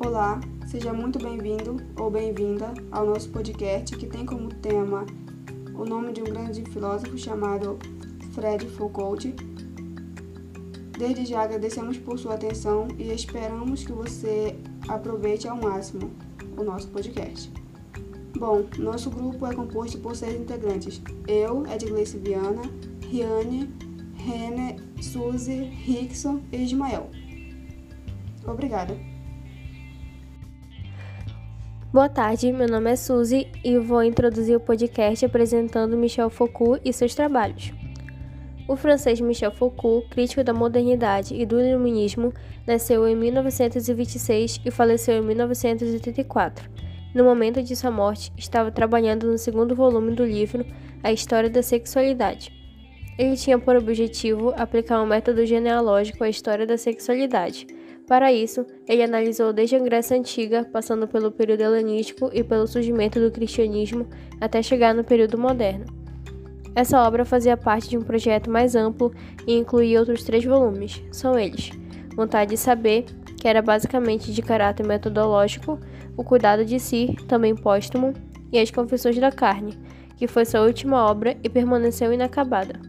Olá, seja muito bem-vindo ou bem-vinda ao nosso podcast que tem como tema o nome de um grande filósofo chamado Fred Foucault. Desde já agradecemos por sua atenção e esperamos que você aproveite ao máximo o nosso podcast. Bom, nosso grupo é composto por seis integrantes. Eu, Edgleice Viana, Riane, Rene, Suzy, Rickson e Ismael. Obrigada. Boa tarde, meu nome é Suzy e vou introduzir o podcast apresentando Michel Foucault e seus trabalhos. O francês Michel Foucault, crítico da modernidade e do iluminismo, nasceu em 1926 e faleceu em 1984. No momento de sua morte, estava trabalhando no segundo volume do livro A História da Sexualidade. Ele tinha por objetivo aplicar um método genealógico à história da sexualidade. Para isso, ele analisou desde a Grécia Antiga, passando pelo período helenístico e pelo surgimento do cristianismo, até chegar no período moderno. Essa obra fazia parte de um projeto mais amplo e incluía outros três volumes. São eles: Vontade de Saber, que era basicamente de caráter metodológico, O Cuidado de Si, também póstumo, e As Confissões da Carne, que foi sua última obra e permaneceu inacabada.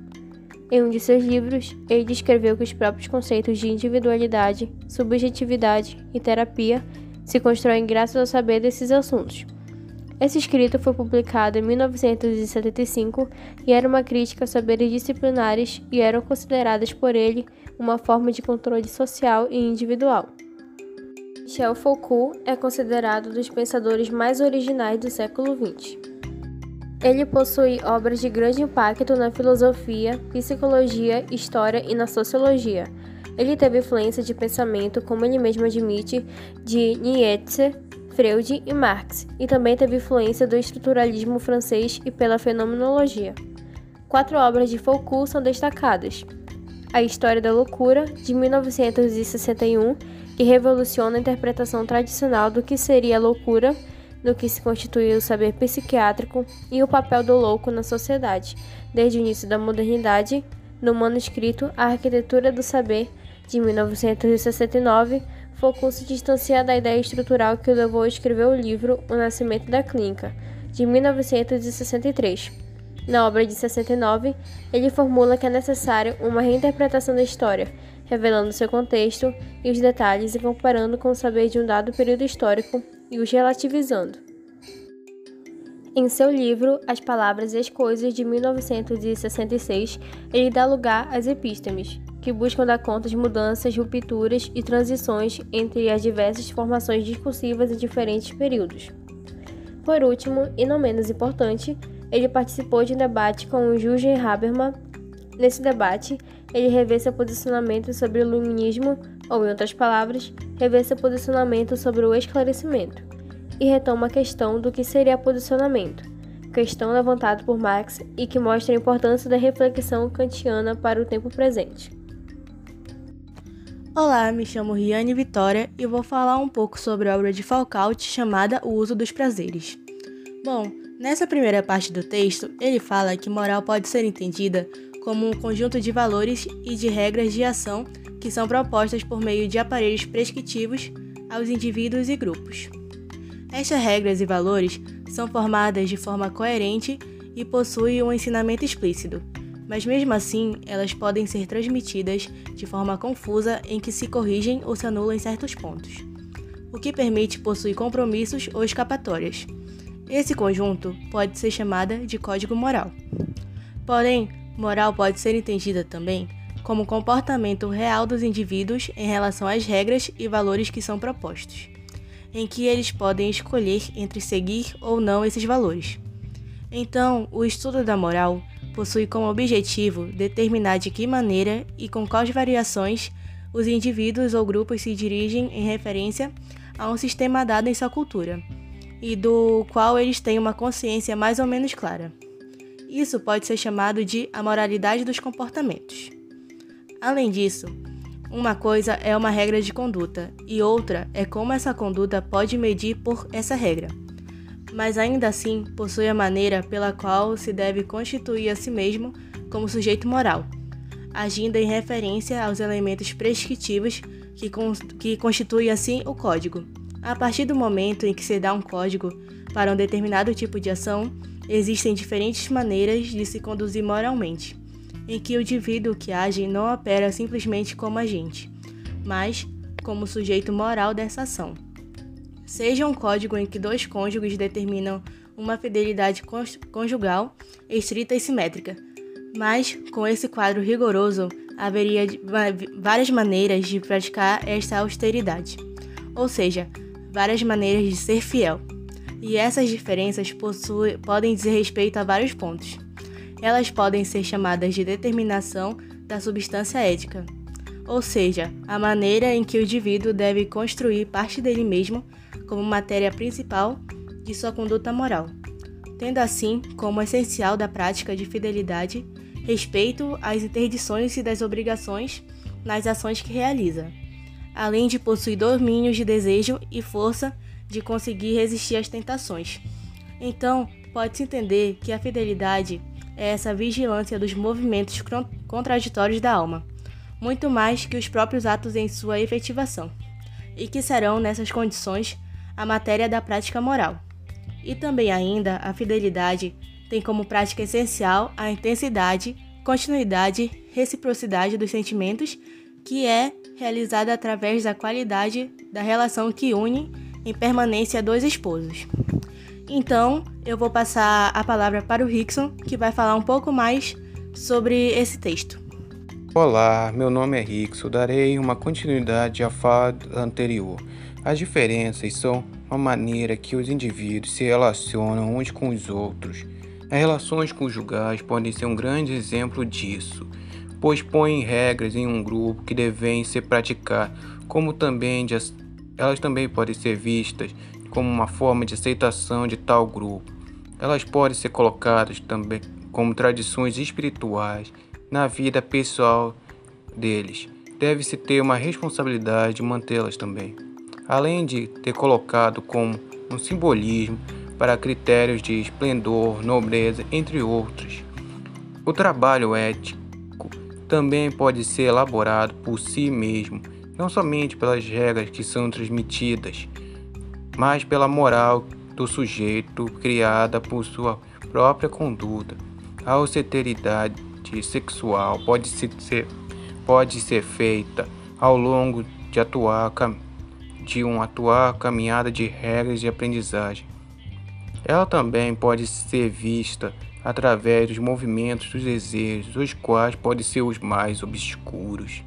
Em um de seus livros, ele descreveu que os próprios conceitos de individualidade, subjetividade e terapia se constroem graças ao saber desses assuntos. Esse escrito foi publicado em 1975 e era uma crítica aos saberes disciplinares e eram consideradas por ele uma forma de controle social e individual. Michel Foucault é considerado um dos pensadores mais originais do século XX. Ele possui obras de grande impacto na filosofia, psicologia, história e na sociologia. Ele teve influência de pensamento, como ele mesmo admite, de Nietzsche, Freud e Marx, e também teve influência do estruturalismo francês e pela fenomenologia. Quatro obras de Foucault são destacadas: A História da Loucura, de 1961, que revoluciona a interpretação tradicional do que seria a loucura, no que se constitui o saber psiquiátrico e o papel do louco na sociedade, desde o início da modernidade, no manuscrito A Arquitetura do Saber, de 1969 Foucault se distancia da ideia estrutural que o levou a escrever o livro O Nascimento da Clínica, de 1963. Na obra de 69, ele formula que é necessário uma reinterpretação da história, revelando seu contexto e os detalhes e comparando com o saber de um dado período histórico e os relativizando. Em seu livro As Palavras e as Coisas, de 1966, ele dá lugar às epístemes, que buscam dar conta de mudanças, rupturas e transições entre as diversas formações discursivas em diferentes períodos. Por último, e não menos importante, ele participou de um debate com o Jürgen Habermas. Nesse debate, ele revê seu posicionamento sobre o iluminismo, ou, em outras palavras, revê seu posicionamento sobre o esclarecimento, e retoma a questão do que seria posicionamento, questão levantada por Marx e que mostra a importância da reflexão kantiana para o tempo presente. Olá, me chamo Riane Vitória e vou falar um pouco sobre a obra de Foucault chamada O Uso dos Prazeres. Bom, nessa primeira parte do texto, ele fala que moral pode ser entendida como um conjunto de valores e de regras de ação que são propostas por meio de aparelhos prescritivos aos indivíduos e grupos. Estas regras e valores são formadas de forma coerente e possuem um ensinamento explícito, mas mesmo assim elas podem ser transmitidas de forma confusa em que se corrigem ou se anulam em certos pontos, o que permite possuir compromissos ou escapatórias. Esse conjunto pode ser chamada de código moral. Porém, moral pode ser entendida também como comportamento real dos indivíduos em relação às regras e valores que são propostos, em que eles podem escolher entre seguir ou não esses valores. Então, o estudo da moral possui como objetivo determinar de que maneira e com quais variações os indivíduos ou grupos se dirigem em referência a um sistema dado em sua cultura, e do qual eles têm uma consciência mais ou menos clara. Isso pode ser chamado de a moralidade dos comportamentos. Além disso, uma coisa é uma regra de conduta e outra é como essa conduta pode medir por essa regra. mas ainda assim possui a maneira pela qual se deve constituir a si mesmo como sujeito moral, agindo em referência aos elementos prescritivos que, que constituem assim o código. A partir do momento em que se dá um código para um determinado tipo de ação, existem diferentes maneiras de se conduzir moralmente, em que o indivíduo que age não opera simplesmente como agente, mas como sujeito moral dessa ação. Seja um código em que dois cônjuges determinam uma fidelidade conjugal estrita e simétrica, mas com esse quadro rigoroso haveria várias maneiras de praticar esta austeridade, ou seja, várias maneiras de ser fiel. E essas diferenças possuem, podem dizer respeito a vários pontos. Elas podem ser chamadas de determinação da substância ética, ou seja, a maneira em que o indivíduo deve construir parte dele mesmo como matéria principal de sua conduta moral, tendo assim como essencial da prática de fidelidade respeito às interdições e das obrigações nas ações que realiza, além de possuir domínios de desejo e força de conseguir resistir às tentações. Então, pode-se entender que a fidelidade é essa vigilância dos movimentos contraditórios da alma muito mais que os próprios atos em sua efetivação, e que serão, nessas condições, a matéria da prática moral. E também ainda a fidelidade tem como prática essencial a intensidade, continuidade, reciprocidade dos sentimentos, que é realizada através da qualidade da relação que une em permanência dois esposos. Então, eu vou passar a palavra para o Rickson, que vai falar um pouco mais sobre esse texto. Olá, meu nome é Rickson. Darei uma continuidade à fala anterior. As diferenças são a maneira que os indivíduos se relacionam uns com os outros. As relações conjugais podem ser um grande exemplo disso, pois põem regras em um grupo que devem ser praticadas, como também de, elas também podem ser vistas como uma forma de aceitação de tal grupo. Elas podem ser colocadas também como tradições espirituais na vida pessoal deles. Deve-se ter uma responsabilidade de mantê-las também, além de ter colocado como um simbolismo para critérios de esplendor, nobreza, entre outros. O trabalho ético também pode ser elaborado por si mesmo, não somente pelas regras que são transmitidas, mas pela moral do sujeito criada por sua própria conduta. A austeridade sexual pode ser, pode ser feita ao longo de, atuar, de um atuar caminhada de regras de aprendizagem. Ela também pode ser vista através dos movimentos dos desejos, os quais podem ser os mais obscuros.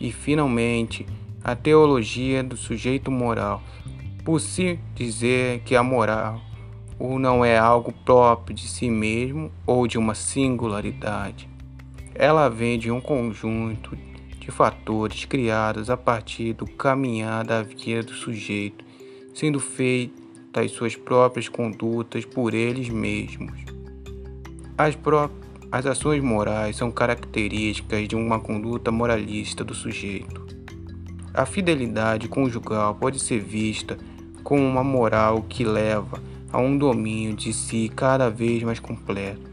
E, finalmente, a teologia do sujeito moral, por si dizer que a moral ou não é algo próprio de si mesmo ou de uma singularidade. Ela vem de um conjunto de fatores criados a partir do caminhar da vida do sujeito, sendo feitas suas próprias condutas por eles mesmos. As, as ações morais são características de uma conduta moralista do sujeito. A fidelidade conjugal pode ser vista como uma moral que leva a um domínio de si cada vez mais completo.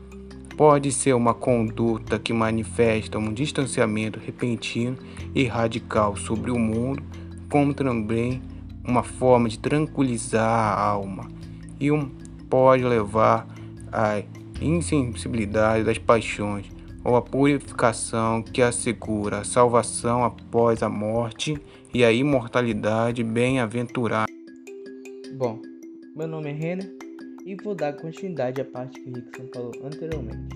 Pode ser uma conduta que manifesta um distanciamento repentino e radical sobre o mundo, como também uma forma de tranquilizar a alma, e um pode levar à insensibilidade das paixões ou à purificação que assegura a salvação após a morte e a imortalidade bem-aventurada. Bom, meu nome é Renner e vou dar continuidade à parte que Rickson falou anteriormente.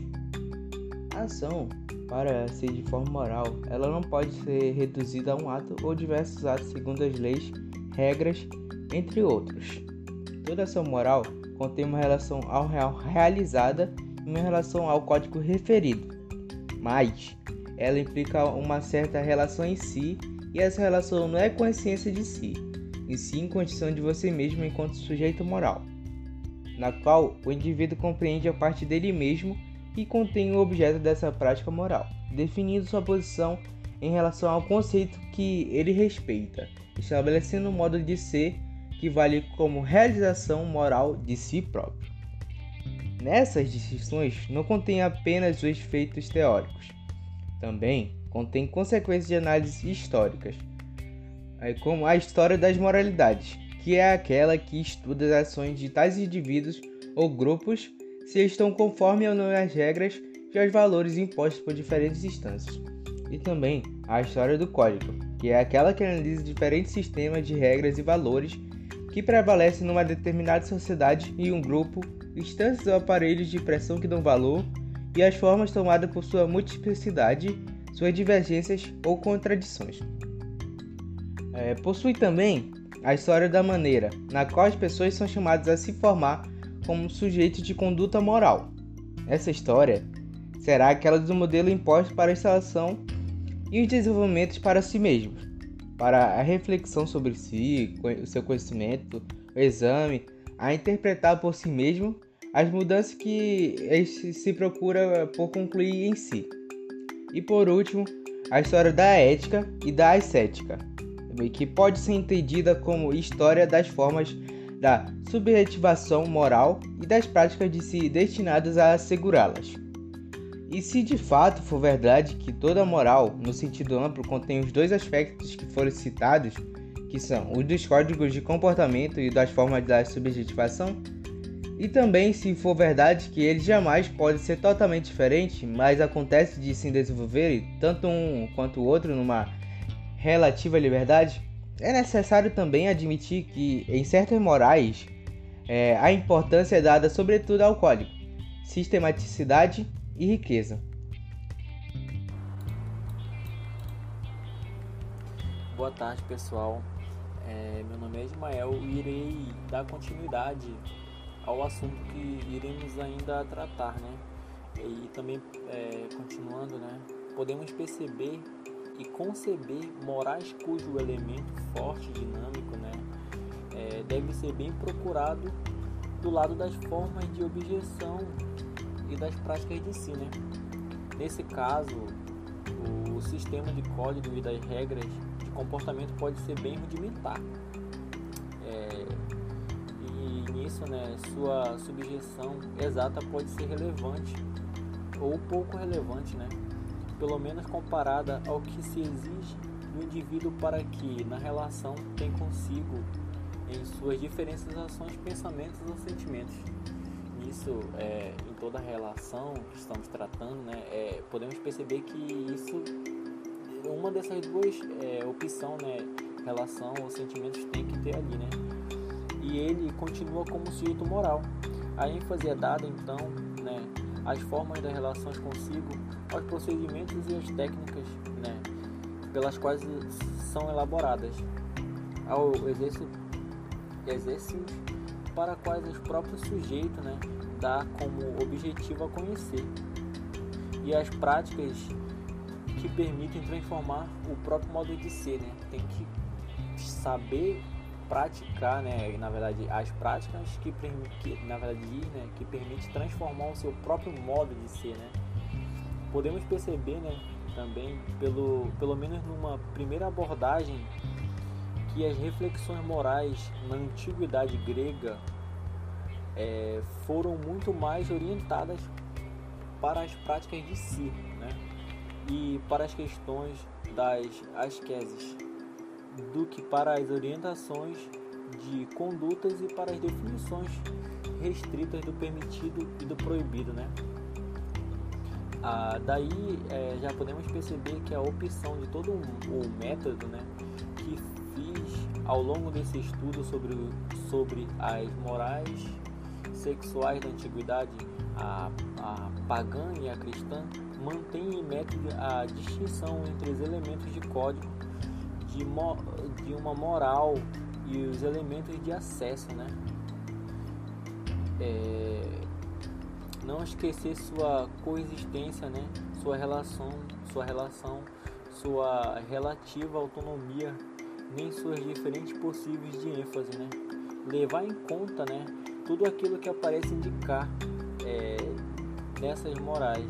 A ação, para ser de forma moral, ela não pode ser reduzida a um ato ou diversos atos segundo as leis, regras, entre outros. Toda ação moral contém uma relação ao real realizada e uma relação ao código referido, mas ela implica uma certa relação em si e essa relação não é consciência de si, e sim condição de você mesmo enquanto sujeito moral, na qual o indivíduo compreende a parte dele mesmo e contém o objeto dessa prática moral, definindo sua posição em relação ao conceito que ele respeita, estabelecendo um modo de ser que vale como realização moral de si próprio. Nessas distinções não contém apenas os efeitos teóricos, também contém consequências de análise históricas, como a história das moralidades, que é aquela que estuda as ações de tais indivíduos ou grupos se estão conforme ou não as regras e aos valores impostos por diferentes instâncias. E também a história do código, que é aquela que analisa diferentes sistemas de regras e valores que prevalecem numa determinada sociedade e um grupo, instâncias ou aparelhos de pressão que dão valor e as formas tomadas por sua multiplicidade, suas divergências ou contradições. É, possui também a história da maneira na qual as pessoas são chamadas a se formar como sujeitos de conduta moral. Essa história será aquela do modelo imposto para a instalação e os desenvolvimentos para si mesmos, para a reflexão sobre si, o seu conhecimento, o exame, a interpretar por si mesmo as mudanças que se procura por concluir em si. E por último, a história da ética e da ascética, que pode ser entendida como história das formas da subjetivação moral e das práticas de si destinadas a assegurá-las. E se de fato for verdade que toda moral, no sentido amplo, contém os dois aspectos que foram citados, que são os dos códigos de comportamento e das formas da subjetivação, e também se for verdade que eles jamais podem ser totalmente diferentes, mas acontece de se desenvolverem tanto um quanto o outro numa relativa liberdade, é necessário também admitir que em certas morais é, a importância é dada sobretudo ao código, sistematicidade e riqueza. Boa tarde pessoal, é, meu nome é Ismael e irei dar continuidade ao assunto que iremos ainda tratar, né? E também é, continuando, né? Podemos perceber e conceber morais cujo elemento forte, dinâmico, né? É, deve ser bem procurado do lado das formas de objeção e das práticas de si, né? Nesse caso, o sistema de código e das regras de comportamento pode ser bem rudimentar. É, e nisso, né, sua subjeção exata pode ser relevante ou pouco relevante, né? Pelo menos comparada ao que se exige do indivíduo para que, na relação, tem consigo em suas diferentes ações, pensamentos ou sentimentos. Isso, é, em toda a relação que estamos tratando, né, é, podemos perceber que isso, uma dessas duas é, opções, né, relação ou sentimentos tem que ter ali, né? E ele continua como sujeito moral. A ênfase é dada, então, né, às formas das relações consigo, aos procedimentos e às técnicas, né, pelas quais são elaboradas, ao exercício, exercício para quais os próprios sujeitos né, dá como objetivo a conhecer, e as práticas que permitem transformar o próprio modo de ser. Né? Tem que saber praticar, né, na verdade, as práticas que, que na verdade, né, que permite transformar o seu próprio modo de ser, né? Podemos perceber, né, também pelo pelo menos numa primeira abordagem que as reflexões morais na antiguidade grega é, foram muito mais orientadas para as práticas de si, né? E para as questões das asqueses, do que para as orientações de condutas e para as definições restritas do permitido e do proibido, né? Ah, daí é, já podemos perceber que a opção de todo o método, né, que ao longo desse estudo sobre, sobre as morais sexuais da antiguidade, a, a pagã e a cristã mantém em método a distinção entre os elementos de código de, mo, de uma moral e os elementos de acesso, né? É, não esquecer sua coexistência, né? Sua relação, sua relação, sua relativa autonomia nem suas diferentes possíveis de ênfase, né? Levar em conta, né, tudo aquilo que aparece indicar é, nessas morais,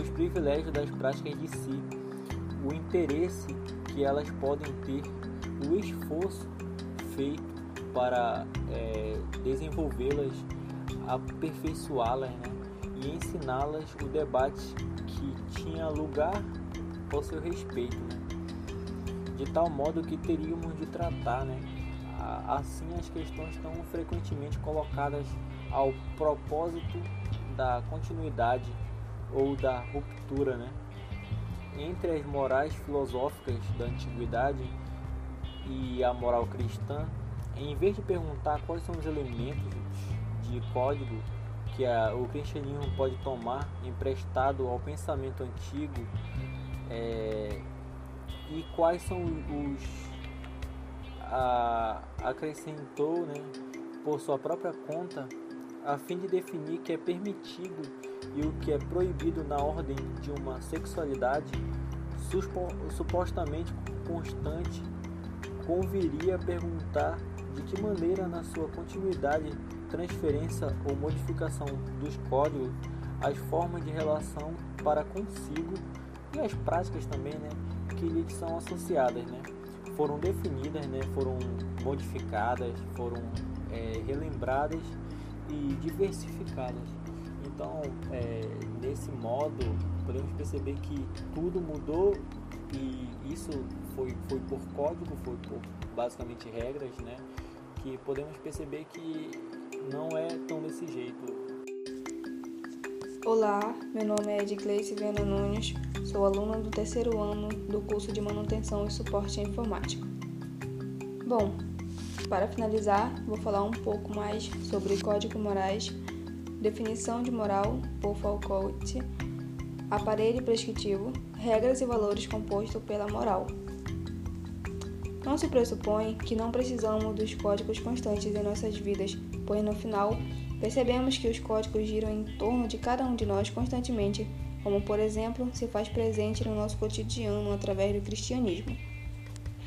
os privilégios das práticas de si, o interesse que elas podem ter, o esforço feito para é, desenvolvê-las, aperfeiçoá-las né? e ensiná-las o debate que tinha lugar ao seu respeito, né? De tal modo que teríamos de tratar né? assim as questões tão frequentemente colocadas ao propósito da continuidade ou da ruptura né? entre as morais filosóficas da antiguidade e a moral cristã, em vez de perguntar quais são os elementos de código que a, o cristianismo pode tomar emprestado ao pensamento antigo é, e quais são os a, acrescentou né, por sua própria conta a fim de definir o que é permitido e o que é proibido na ordem de uma sexualidade supostamente constante, conviria perguntar de que maneira, na sua continuidade, transferência ou modificação dos códigos, as formas de relação para consigo e as práticas também, né, que lhe são associadas, né, foram definidas, né, foram modificadas, foram é, relembradas e diversificadas. Então, é, nesse modo, podemos perceber que tudo mudou e isso foi, foi por código, foi por basicamente regras, né? Que podemos perceber que não é tão desse jeito. Olá, meu nome é Edgleice Viana Nunes, sou aluna do terceiro ano do curso de Manutenção e Suporte Informático. Bom, para finalizar, vou falar um pouco mais sobre Código Morais, definição de moral por Foucault, aparelho prescritivo, regras e valores compostos pela moral. Não se pressupõe que não precisamos dos códigos constantes em nossas vidas, pois no final percebemos que os códigos giram em torno de cada um de nós constantemente, como por exemplo se faz presente no nosso cotidiano através do cristianismo.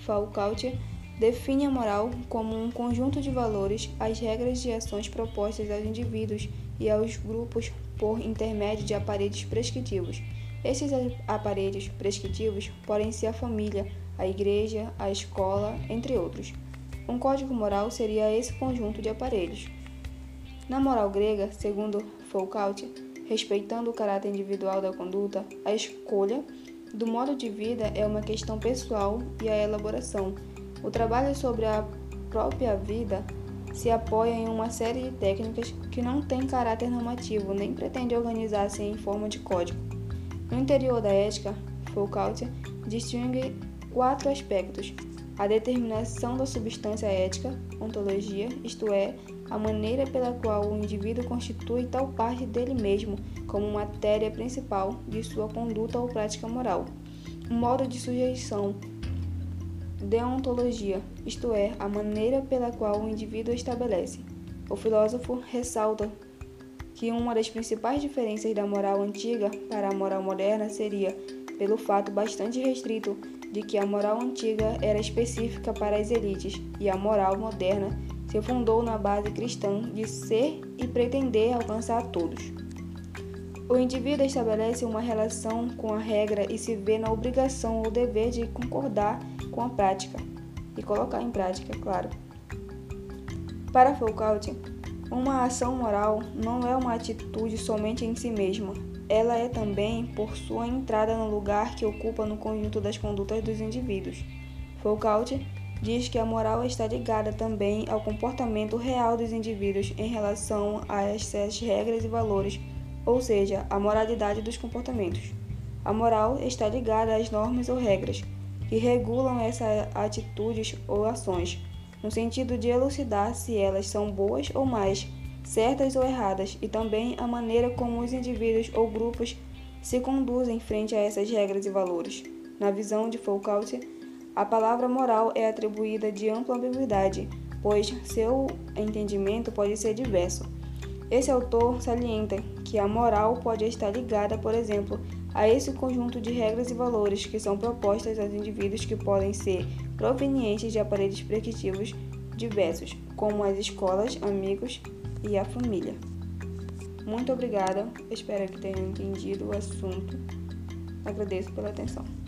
Foucault define a moral como um conjunto de valores, as regras de ações propostas aos indivíduos e aos grupos por intermédio de aparelhos prescritivos. Esses aparelhos prescritivos podem ser a família, a igreja, a escola, entre outros. Um código moral seria esse conjunto de aparelhos. Na moral grega, segundo Foucault, respeitando o caráter individual da conduta, a escolha do modo de vida é uma questão pessoal e a elaboração o trabalho sobre a própria vida se apoia em uma série de técnicas que não têm caráter normativo nem pretende organizar-se em forma de código. No interior da ética, Foucault distingue quatro aspectos: a determinação da substância ética, ontologia, isto é, a maneira pela qual o indivíduo constitui tal parte dele mesmo como matéria principal de sua conduta ou prática moral, um modo de sujeição deontologia, isto é, a maneira pela qual o indivíduo estabelece. O filósofo ressalta que uma das principais diferenças da moral antiga para a moral moderna seria pelo fato bastante restrito de que a moral antiga era específica para as elites e a moral moderna se fundou na base cristã de ser e pretender alcançar todos. O indivíduo estabelece uma relação com a regra e se vê na obrigação ou dever de concordar com a prática e colocar em prática, claro. Para Foucault, uma ação moral não é uma atitude somente em si mesma, ela é também por sua entrada no lugar que ocupa no conjunto das condutas dos indivíduos. Foucault diz que a moral está ligada também ao comportamento real dos indivíduos em relação a essas regras e valores, ou seja, a moralidade dos comportamentos. A moral está ligada às normas ou regras, que regulam essas atitudes ou ações, no sentido de elucidar se elas são boas ou más, certas ou erradas, e também a maneira como os indivíduos ou grupos se conduzem frente a essas regras e valores. Na visão de Foucault, a palavra moral é atribuída de ampla ambiguidade, pois seu entendimento pode ser diverso. Esse autor salienta que a moral pode estar ligada, por exemplo, a esse conjunto de regras e valores que são propostas aos indivíduos que podem ser provenientes de aparelhos prescritivos diversos, como as escolas, amigos e a família. Muito obrigada, espero que tenham entendido o assunto. Agradeço pela atenção.